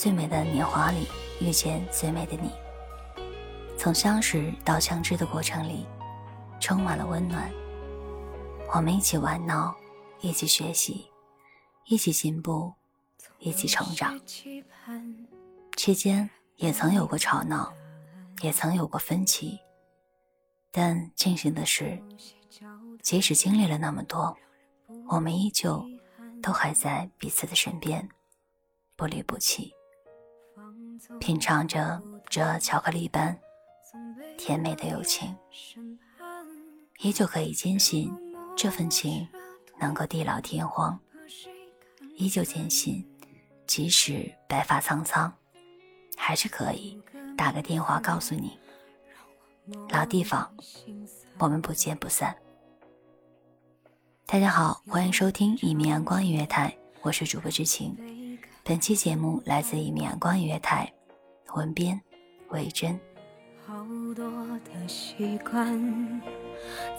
最美的年华里遇见最美的你，从相识到相知的过程里，充满了温暖。我们一起玩闹，一起学习，一起进步，一起成长。期间也曾有过吵闹，也曾有过分歧，但庆幸的是，即使经历了那么多，我们依旧都还在彼此的身边。不离不弃，品尝着这巧克力般甜美的友情，依旧可以坚信这份情能够地老天荒，依旧坚信即使白发苍苍，还是可以打个电话告诉你，老地方，我们不见不散。大家好，欢迎收听一米阳光音乐台，我是主播知情。本期节目来自一米阳光音乐台，文编魏真。好多的习惯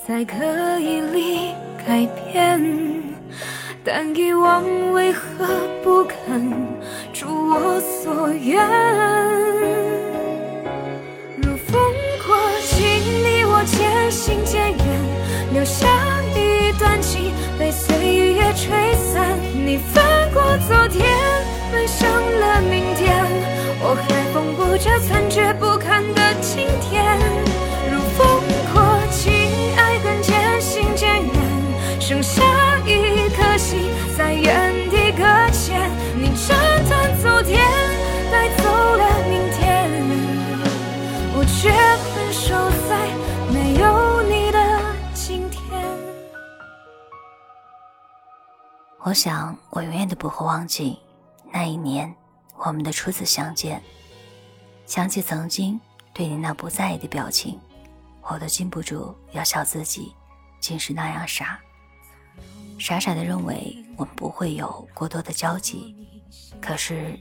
在刻意里改变，但遗忘为何不肯如我所愿？如风过境，你我渐行渐远，留下一段情被岁月吹散。你翻过昨天。奔向了明天，我还缝补着残缺不堪的今天。如风过境，爱恨渐行渐远，剩下一颗心在原地搁浅。你斩断昨天，带走了明天，我却困守在没有你的今天。我想，我永远都不会忘记。那一年，我们的初次相见，想起曾经对你那不在意的表情，我都禁不住要笑自己，竟是那样傻，傻傻的认为我们不会有过多的交集。可是，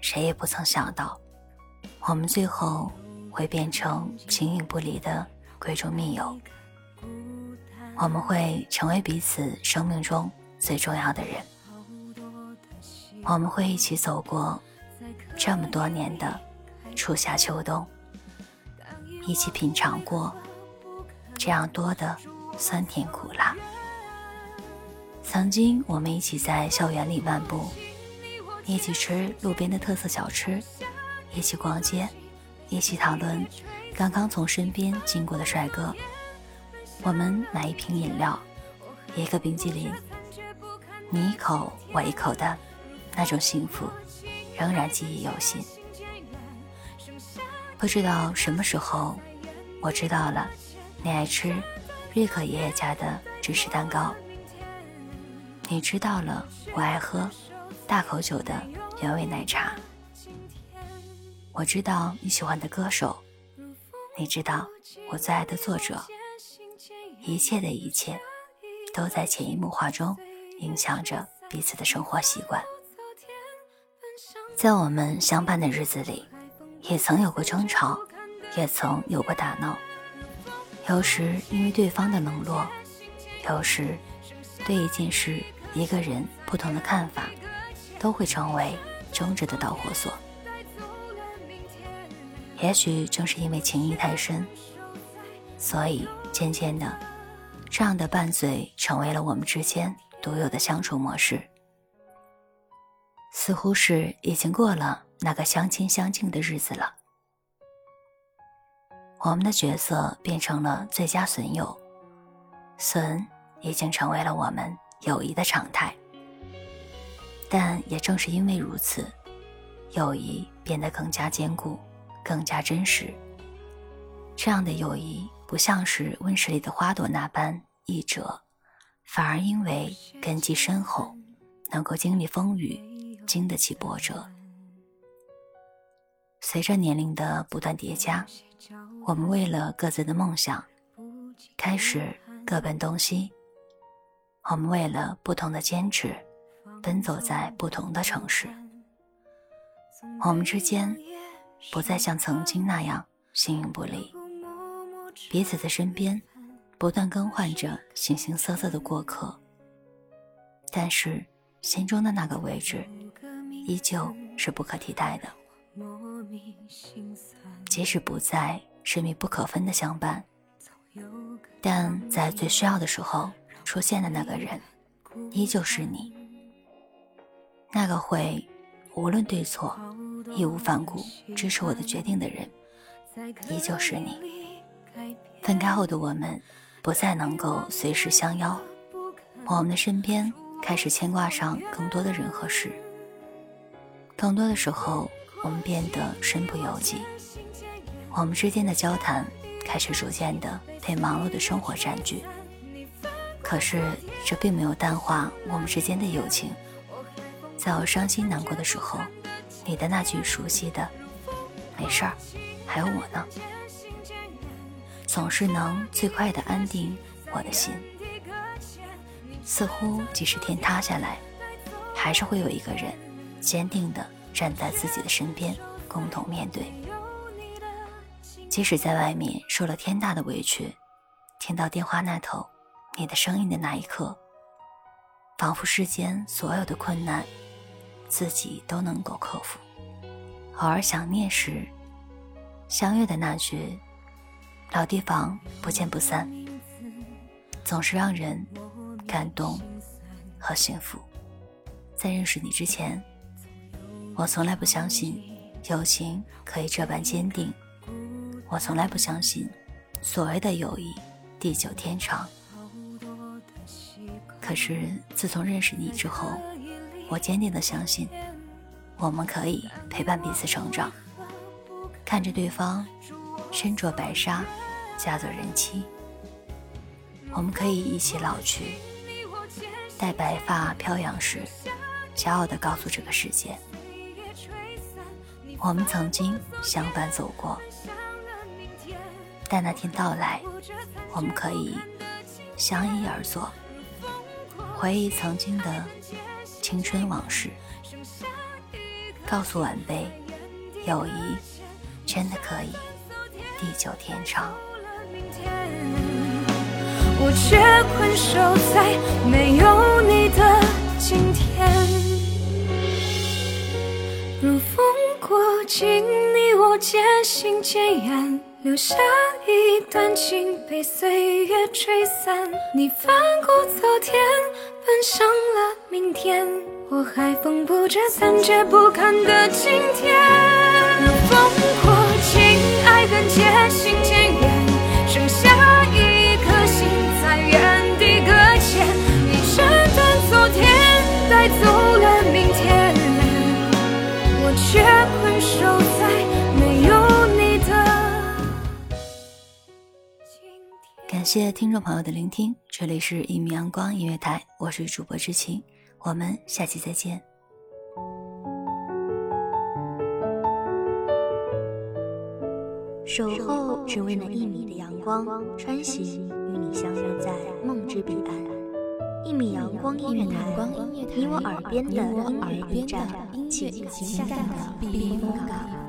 谁也不曾想到，我们最后会变成形影不离的闺中密友。我们会成为彼此生命中最重要的人。我们会一起走过这么多年的初夏秋冬，一起品尝过这样多的酸甜苦辣。曾经，我们一起在校园里漫步，一起吃路边的特色小吃，一起逛街，一起讨论刚刚从身边经过的帅哥。我们买一瓶饮料，一个冰激凌，你一口我一口的。那种幸福仍然记忆犹新。不知道什么时候，我知道了你爱吃瑞克爷爷家的芝士蛋糕。你知道了我爱喝大口酒的原味奶茶。我知道你喜欢的歌手，你知道我最爱的作者。一切的一切，都在潜移默化中影响着彼此的生活习惯。在我们相伴的日子里，也曾有过争吵，也曾有过打闹。有时因为对方的冷落，有时对一件事、一个人不同的看法，都会成为争执的导火索。也许正是因为情谊太深，所以渐渐的，这样的拌嘴成为了我们之间独有的相处模式。似乎是已经过了那个相亲相敬的日子了，我们的角色变成了最佳损友，损已经成为了我们友谊的常态。但也正是因为如此，友谊变得更加坚固，更加真实。这样的友谊不像是温室里的花朵那般易折，反而因为根基深厚，能够经历风雨。经得起波折。随着年龄的不断叠加，我们为了各自的梦想，开始各奔东西。我们为了不同的坚持，奔走在不同的城市。我们之间不再像曾经那样形影不离，彼此的身边不断更换着形形色色的过客，但是心中的那个位置依旧是不可替代的。即使不再是密不可分的相伴，但在最需要的时候。出现的那个人，依旧是你。那个会无论对错，义无反顾支持我的决定的人，依旧是你。分开后的我们，不再能够随时相邀，我们的身边开始牵挂上更多的人和事。更多的时候，我们变得身不由己，我们之间的交谈开始逐渐的被忙碌的生活占据。可是，这并没有淡化我们之间的友情。在我伤心难过的时候，你的那句熟悉的“没事儿，还有我呢”，总是能最快的安定我的心。似乎即使天塌下来，还是会有一个人坚定的站在自己的身边，共同面对。即使在外面受了天大的委屈，听到电话那头。你的声音的那一刻，仿佛世间所有的困难，自己都能够克服。偶尔想念时，相约的那句“老地方不见不散”，总是让人感动和幸福。在认识你之前，我从来不相信友情可以这般坚定，我从来不相信所谓的友谊地久天长。可是自从认识你之后，我坚定的相信，我们可以陪伴彼此成长，看着对方身着白纱，嫁作人妻。我们可以一起老去，在白发飘扬时，骄傲地告诉这个世界，我们曾经相伴走过。待那天到来，我们可以相依而坐。回忆曾经的青春往事，告诉晚辈，友谊真的可以地久天长。我却困守在没有你的今天，如风过境，你我渐行渐远，留下一段情被岁月吹散。你翻过昨天。奔向了明天，我还缝补着残缺不堪的今天。感谢听众朋友的聆听。这里是一米阳光音乐台，我是主播知青，我们下期再见。守候只为那一米的阳光，穿行与你相约在梦之彼岸。一米阳光音乐台，你我耳边的音乐驿站，情感的避风港。